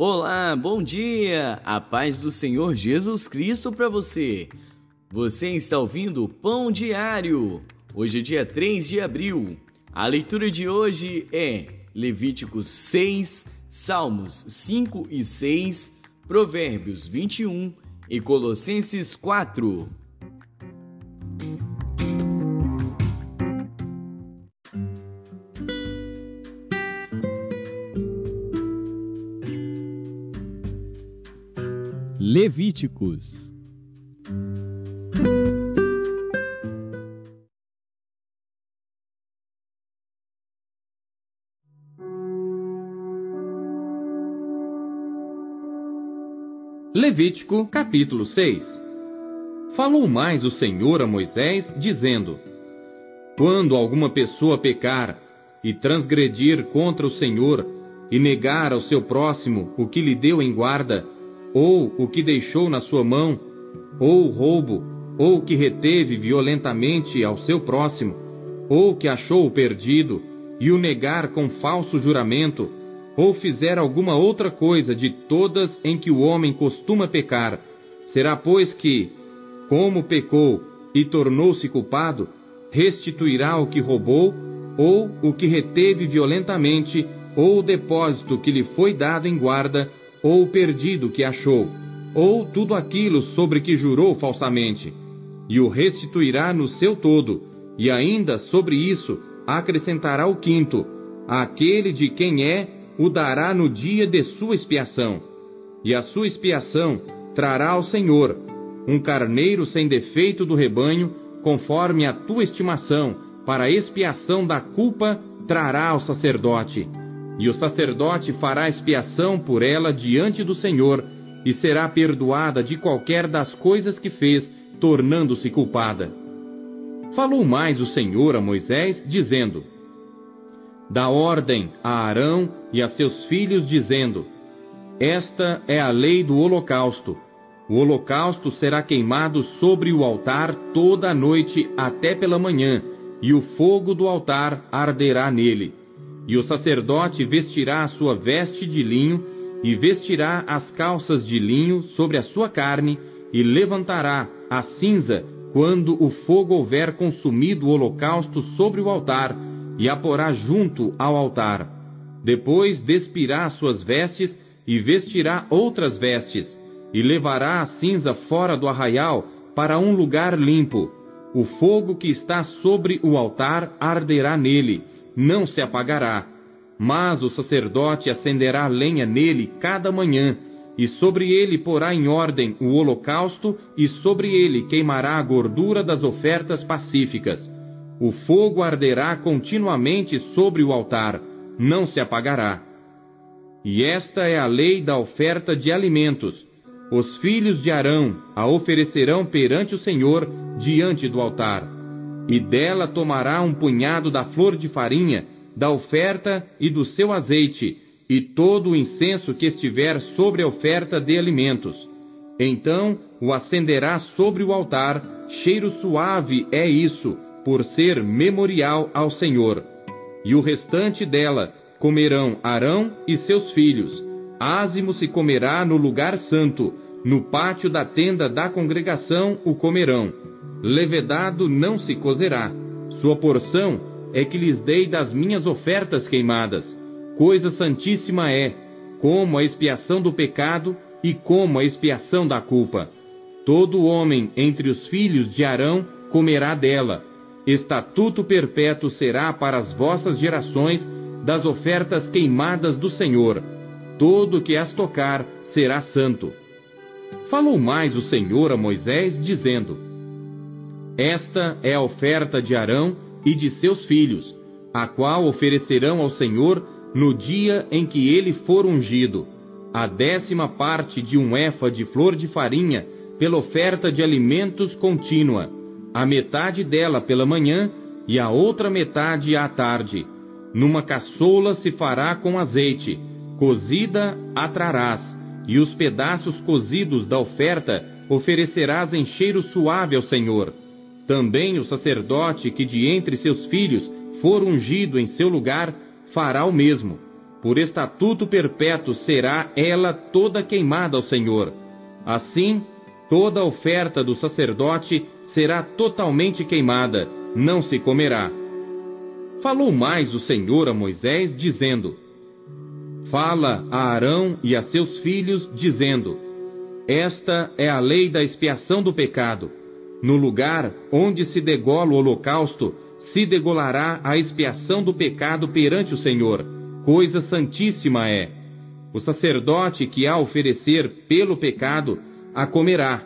Olá, bom dia! A paz do Senhor Jesus Cristo para você. Você está ouvindo o Pão Diário. Hoje é dia 3 de abril. A leitura de hoje é Levíticos 6, Salmos 5 e 6, Provérbios 21 e Colossenses 4. Levíticos. Levítico capítulo 6 Falou mais o Senhor a Moisés, dizendo: Quando alguma pessoa pecar e transgredir contra o Senhor e negar ao seu próximo o que lhe deu em guarda, ou o que deixou na sua mão, ou roubo, ou que reteve violentamente ao seu próximo, ou que achou perdido, e o negar com falso juramento, ou fizer alguma outra coisa de todas em que o homem costuma pecar, será, pois, que, como pecou e tornou-se culpado, restituirá o que roubou, ou o que reteve violentamente, ou o depósito que lhe foi dado em guarda, ou o perdido que achou, ou tudo aquilo sobre que jurou falsamente, e o restituirá no seu todo, e ainda sobre isso acrescentará o quinto, aquele de quem é, o dará no dia de sua expiação. E a sua expiação trará ao Senhor um carneiro sem defeito do rebanho, conforme a tua estimação, para expiação da culpa trará ao sacerdote e o sacerdote fará expiação por ela diante do Senhor, e será perdoada de qualquer das coisas que fez, tornando-se culpada. Falou mais o Senhor a Moisés, dizendo: Dá ordem a Arão e a seus filhos, dizendo: Esta é a lei do holocausto. O holocausto será queimado sobre o altar toda a noite até pela manhã, e o fogo do altar arderá nele. E o sacerdote vestirá a sua veste de linho, e vestirá as calças de linho sobre a sua carne, e levantará a cinza quando o fogo houver consumido o holocausto sobre o altar, e a porá junto ao altar. Depois despirá as suas vestes, e vestirá outras vestes, e levará a cinza fora do arraial para um lugar limpo. O fogo que está sobre o altar arderá nele, não se apagará. Mas o sacerdote acenderá lenha nele cada manhã, e sobre ele porá em ordem o holocausto, e sobre ele queimará a gordura das ofertas pacíficas. O fogo arderá continuamente sobre o altar, não se apagará. E esta é a lei da oferta de alimentos. Os filhos de Arão a oferecerão perante o Senhor diante do altar e dela tomará um punhado da flor de farinha, da oferta e do seu azeite, e todo o incenso que estiver sobre a oferta de alimentos. Então o acenderá sobre o altar, cheiro suave é isso, por ser memorial ao Senhor. E o restante dela comerão Arão e seus filhos. Ázimo se comerá no lugar santo, no pátio da tenda da congregação o comerão levedado não se cozerá. Sua porção é que lhes dei das minhas ofertas queimadas. Coisa santíssima é, como a expiação do pecado e como a expiação da culpa. Todo homem entre os filhos de Arão comerá dela. Estatuto perpétuo será para as vossas gerações das ofertas queimadas do Senhor. Todo que as tocar será santo. Falou mais o Senhor a Moisés, dizendo: esta é a oferta de Arão e de seus filhos, a qual oferecerão ao Senhor no dia em que ele for ungido, a décima parte de um efa de flor de farinha pela oferta de alimentos contínua, a metade dela pela manhã e a outra metade à tarde. Numa caçoula se fará com azeite, cozida atrarás, e os pedaços cozidos da oferta oferecerás em cheiro suave ao Senhor. Também o sacerdote que de entre seus filhos for ungido em seu lugar fará o mesmo. por estatuto perpétuo será ela toda queimada ao Senhor. Assim, toda oferta do sacerdote será totalmente queimada, não se comerá. Falou mais o Senhor a Moisés, dizendo: Fala a Arão e a seus filhos, dizendo: Esta é a lei da expiação do pecado. No lugar onde se degola o holocausto, se degolará a expiação do pecado perante o Senhor. Coisa santíssima é. O sacerdote que a oferecer pelo pecado a comerá.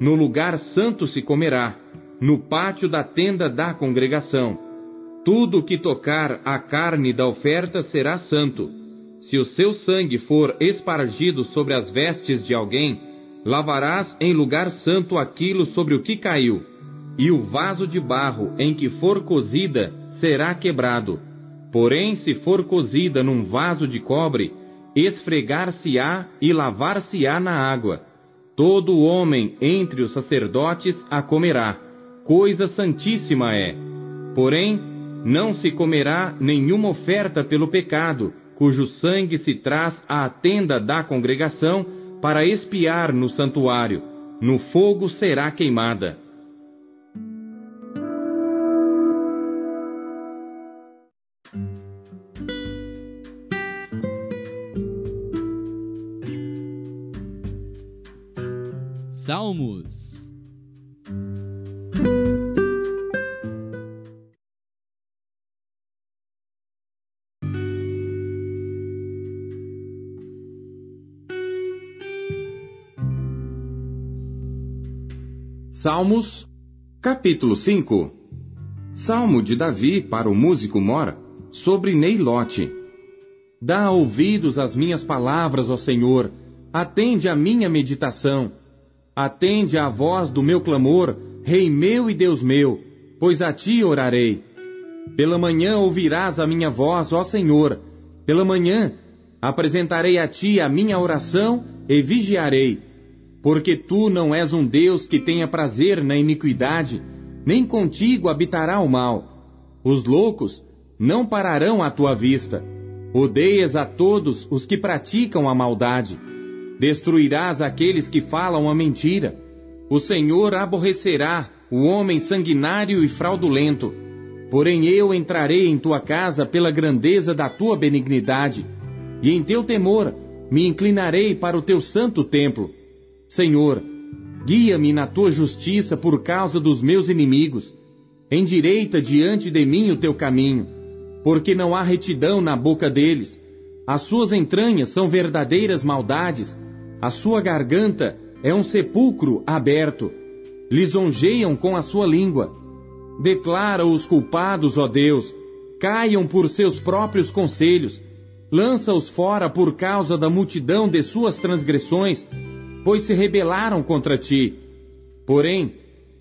No lugar santo se comerá, no pátio da tenda da congregação. Tudo que tocar a carne da oferta será santo. Se o seu sangue for espargido sobre as vestes de alguém, lavarás em lugar santo aquilo sobre o que caiu e o vaso de barro em que for cozida será quebrado. Porém, se for cozida num vaso de cobre, esfregar-se-á e lavar-se-á na água. Todo homem entre os sacerdotes a comerá. Coisa santíssima é. Porém, não se comerá nenhuma oferta pelo pecado, cujo sangue se traz à tenda da congregação para expiar no santuário. No fogo será queimada. Salmos. Salmos, capítulo 5 Salmo de Davi para o músico Mora, sobre Neilote. Dá ouvidos às minhas palavras, ó Senhor, atende à minha meditação. Atende à voz do meu clamor, Rei meu e Deus meu, pois a ti orarei. Pela manhã ouvirás a minha voz, ó Senhor. Pela manhã apresentarei a ti a minha oração e vigiarei. Porque tu não és um Deus que tenha prazer na iniquidade, nem contigo habitará o mal. Os loucos não pararão à tua vista. Odeias a todos os que praticam a maldade. Destruirás aqueles que falam a mentira. O Senhor aborrecerá o homem sanguinário e fraudulento. Porém eu entrarei em tua casa pela grandeza da tua benignidade, e em teu temor me inclinarei para o teu santo templo. Senhor, guia-me na tua justiça por causa dos meus inimigos. Endireita diante de mim o teu caminho, porque não há retidão na boca deles. As suas entranhas são verdadeiras maldades a sua garganta é um sepulcro aberto. Lisonjeiam com a sua língua. Declara os culpados, ó Deus, caiam por seus próprios conselhos. Lança-os fora por causa da multidão de suas transgressões, pois se rebelaram contra ti. Porém,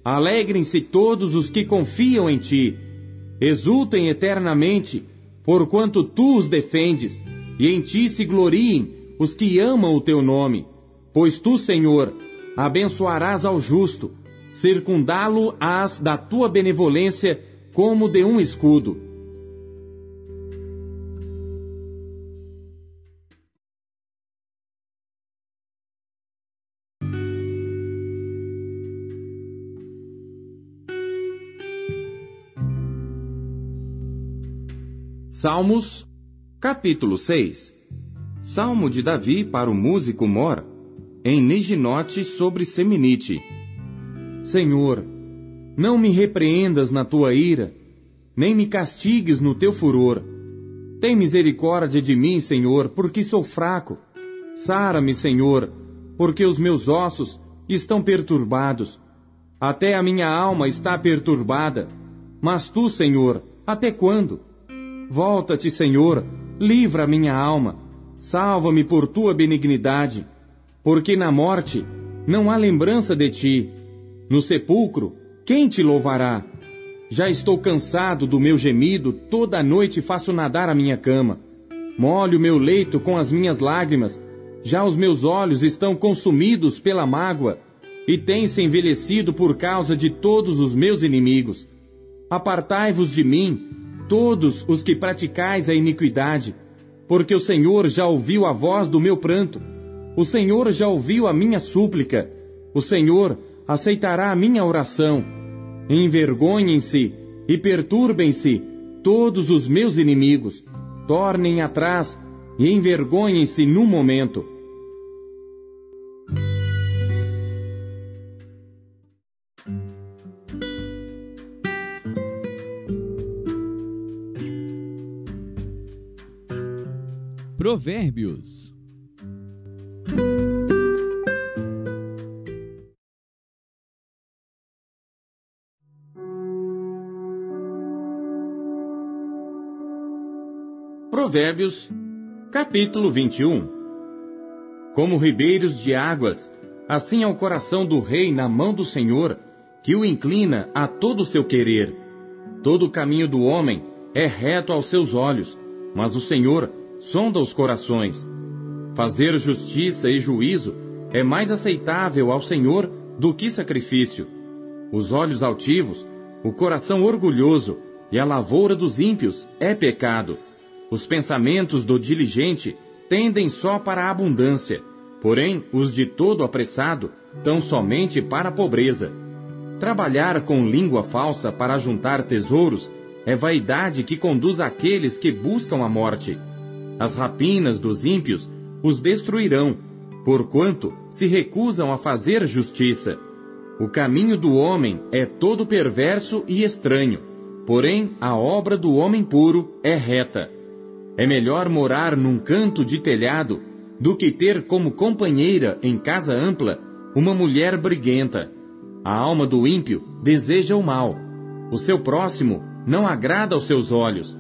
alegrem-se todos os que confiam em ti. Exultem eternamente, porquanto tu os defendes, e em ti se gloriem os que amam o teu nome. Pois tu, Senhor, abençoarás ao justo, circundá-lo-ás da tua benevolência como de um escudo. Salmos, capítulo 6 Salmo de Davi para o músico Mor, em Niginote sobre Seminite. Senhor, não me repreendas na tua ira, nem me castigues no teu furor. Tem misericórdia de mim, Senhor, porque sou fraco. Sara-me, Senhor, porque os meus ossos estão perturbados. Até a minha alma está perturbada. Mas tu, Senhor, até quando? Volta-te, Senhor, livra a minha alma. Salva-me por tua benignidade porque na morte não há lembrança de ti. No sepulcro, quem te louvará? Já estou cansado do meu gemido, toda noite faço nadar a minha cama. Molho o meu leito com as minhas lágrimas, já os meus olhos estão consumidos pela mágoa, e têm-se envelhecido por causa de todos os meus inimigos. Apartai-vos de mim, todos os que praticais a iniquidade, porque o Senhor já ouviu a voz do meu pranto. O Senhor já ouviu a minha súplica. O Senhor aceitará a minha oração. Envergonhem-se e perturbem-se todos os meus inimigos. Tornem atrás e envergonhem-se num momento. Provérbios. Provérbios, capítulo 21 Como ribeiros de águas, assim é o coração do rei na mão do Senhor, que o inclina a todo o seu querer. Todo o caminho do homem é reto aos seus olhos, mas o Senhor sonda os corações. Fazer justiça e juízo é mais aceitável ao Senhor do que sacrifício. Os olhos altivos, o coração orgulhoso e a lavoura dos ímpios é pecado. Os pensamentos do diligente tendem só para a abundância, porém os de todo apressado tão somente para a pobreza. Trabalhar com língua falsa para juntar tesouros é vaidade que conduz aqueles que buscam a morte. As rapinas dos ímpios os destruirão, porquanto se recusam a fazer justiça. O caminho do homem é todo perverso e estranho, porém a obra do homem puro é reta. É melhor morar num canto de telhado do que ter como companheira em casa ampla uma mulher briguenta. A alma do ímpio deseja o mal. O seu próximo não agrada aos seus olhos.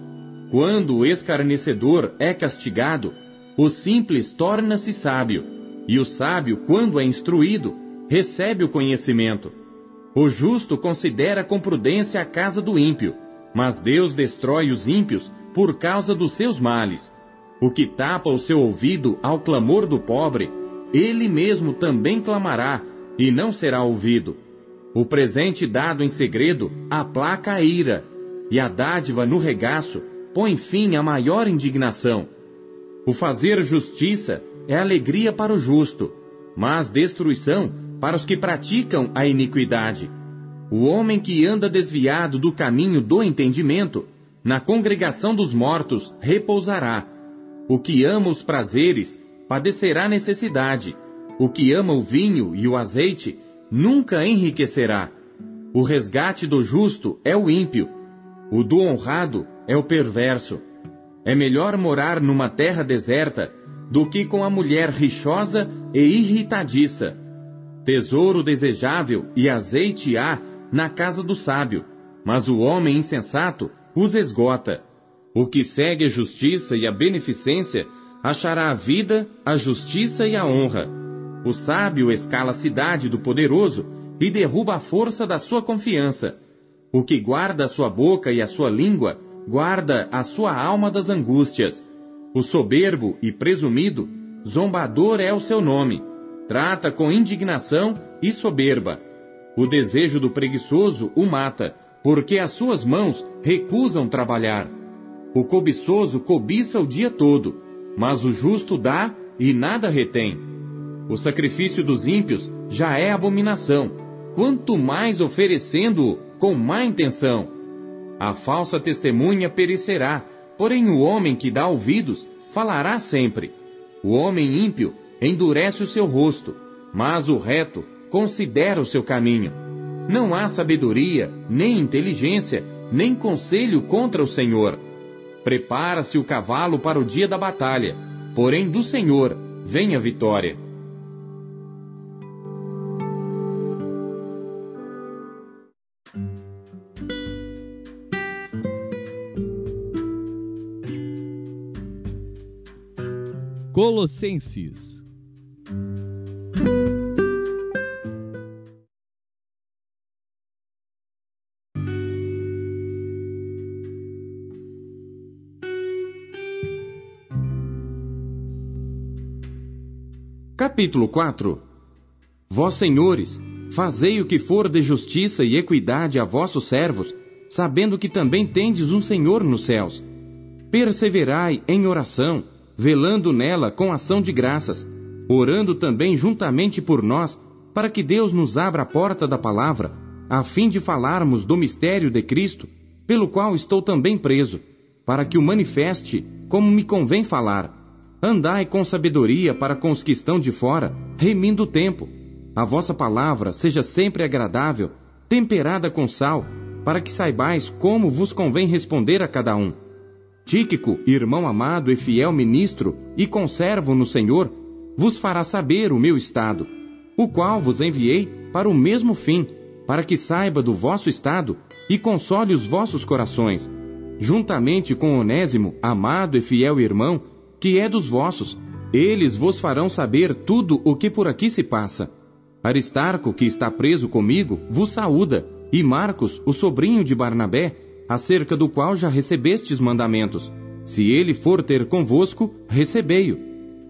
Quando o escarnecedor é castigado, o simples torna-se sábio, e o sábio, quando é instruído, recebe o conhecimento. O justo considera com prudência a casa do ímpio, mas Deus destrói os ímpios por causa dos seus males. O que tapa o seu ouvido ao clamor do pobre, ele mesmo também clamará, e não será ouvido. O presente dado em segredo aplaca a ira, e a dádiva no regaço põe fim à maior indignação. O fazer justiça é alegria para o justo, mas destruição para os que praticam a iniquidade. O homem que anda desviado do caminho do entendimento, na congregação dos mortos repousará. O que ama os prazeres padecerá necessidade. O que ama o vinho e o azeite nunca enriquecerá. O resgate do justo é o ímpio, o do honrado é o perverso. É melhor morar numa terra deserta do que com a mulher rixosa e irritadiça. Tesouro desejável e azeite há na casa do sábio, mas o homem insensato os esgota. O que segue a justiça e a beneficência achará a vida, a justiça e a honra. O sábio escala a cidade do poderoso e derruba a força da sua confiança. O que guarda a sua boca e a sua língua, guarda a sua alma das angústias. O soberbo e presumido, zombador é o seu nome. Trata com indignação e soberba. O desejo do preguiçoso o mata, porque as suas mãos recusam trabalhar. O cobiçoso cobiça o dia todo, mas o justo dá e nada retém. O sacrifício dos ímpios já é abominação, quanto mais oferecendo-o com má intenção. A falsa testemunha perecerá, porém o homem que dá ouvidos falará sempre. O homem ímpio endurece o seu rosto, mas o reto considera o seu caminho. Não há sabedoria, nem inteligência, nem conselho contra o Senhor. Prepara-se o cavalo para o dia da batalha, porém do Senhor vem a vitória. Colossenses. Capítulo 4 Vós, senhores, fazei o que for de justiça e equidade a vossos servos, sabendo que também tendes um Senhor nos céus. Perseverai em oração, velando nela com ação de graças, orando também juntamente por nós, para que Deus nos abra a porta da palavra, a fim de falarmos do mistério de Cristo, pelo qual estou também preso, para que o manifeste como me convém falar. Andai com sabedoria para com os que estão de fora, remindo o tempo. A vossa palavra seja sempre agradável, temperada com sal, para que saibais como vos convém responder a cada um. Tíquico, irmão amado e fiel ministro, e conservo no Senhor, vos fará saber o meu estado, o qual vos enviei para o mesmo fim, para que saiba do vosso estado e console os vossos corações, juntamente com Onésimo, amado e fiel irmão, que é dos vossos. Eles vos farão saber tudo o que por aqui se passa. Aristarco, que está preso comigo, vos saúda, e Marcos, o sobrinho de Barnabé, acerca do qual já recebestes mandamentos. Se ele for ter convosco, recebei-o.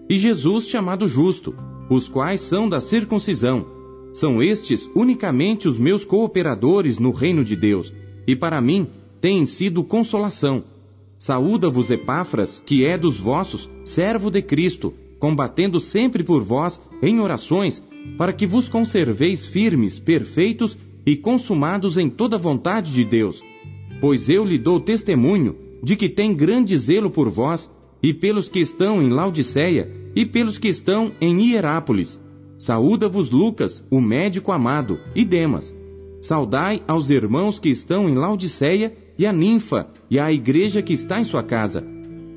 E Jesus chamado justo, os quais são da circuncisão. São estes unicamente os meus cooperadores no reino de Deus, e para mim têm sido consolação. Saúda-vos Epáfras, que é dos vossos, servo de Cristo, combatendo sempre por vós em orações, para que vos conserveis firmes, perfeitos e consumados em toda vontade de Deus. Pois eu lhe dou testemunho de que tem grande zelo por vós, e pelos que estão em Laodiceia, e pelos que estão em Hierápolis. Saúda-vos Lucas, o médico amado, e Demas. Saudai aos irmãos que estão em Laodiceia, e a ninfa, e à igreja que está em sua casa.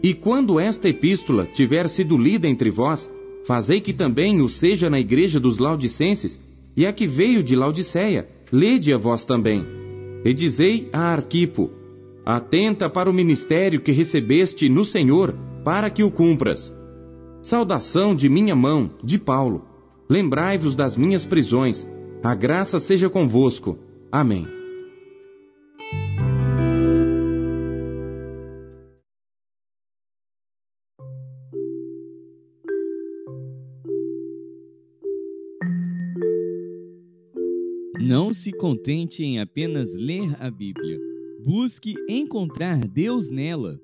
E quando esta epístola tiver sido lida entre vós, fazei que também o seja na igreja dos Laodicenses, e a que veio de Laodiceia, lede a vós também. E dizei a Arquipo: Atenta para o ministério que recebeste no Senhor, para que o cumpras. Saudação de minha mão, de Paulo. Lembrai-vos das minhas prisões. A graça seja convosco. Amém. Não se contente em apenas ler a Bíblia. Busque encontrar Deus nela.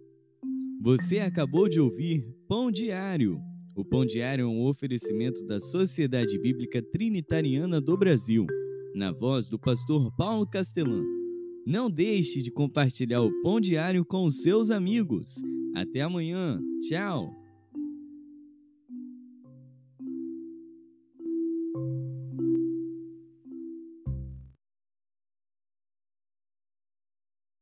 Você acabou de ouvir Pão Diário. O Pão Diário é um oferecimento da Sociedade Bíblica Trinitariana do Brasil, na voz do pastor Paulo Castelã. Não deixe de compartilhar o Pão Diário com os seus amigos. Até amanhã. Tchau.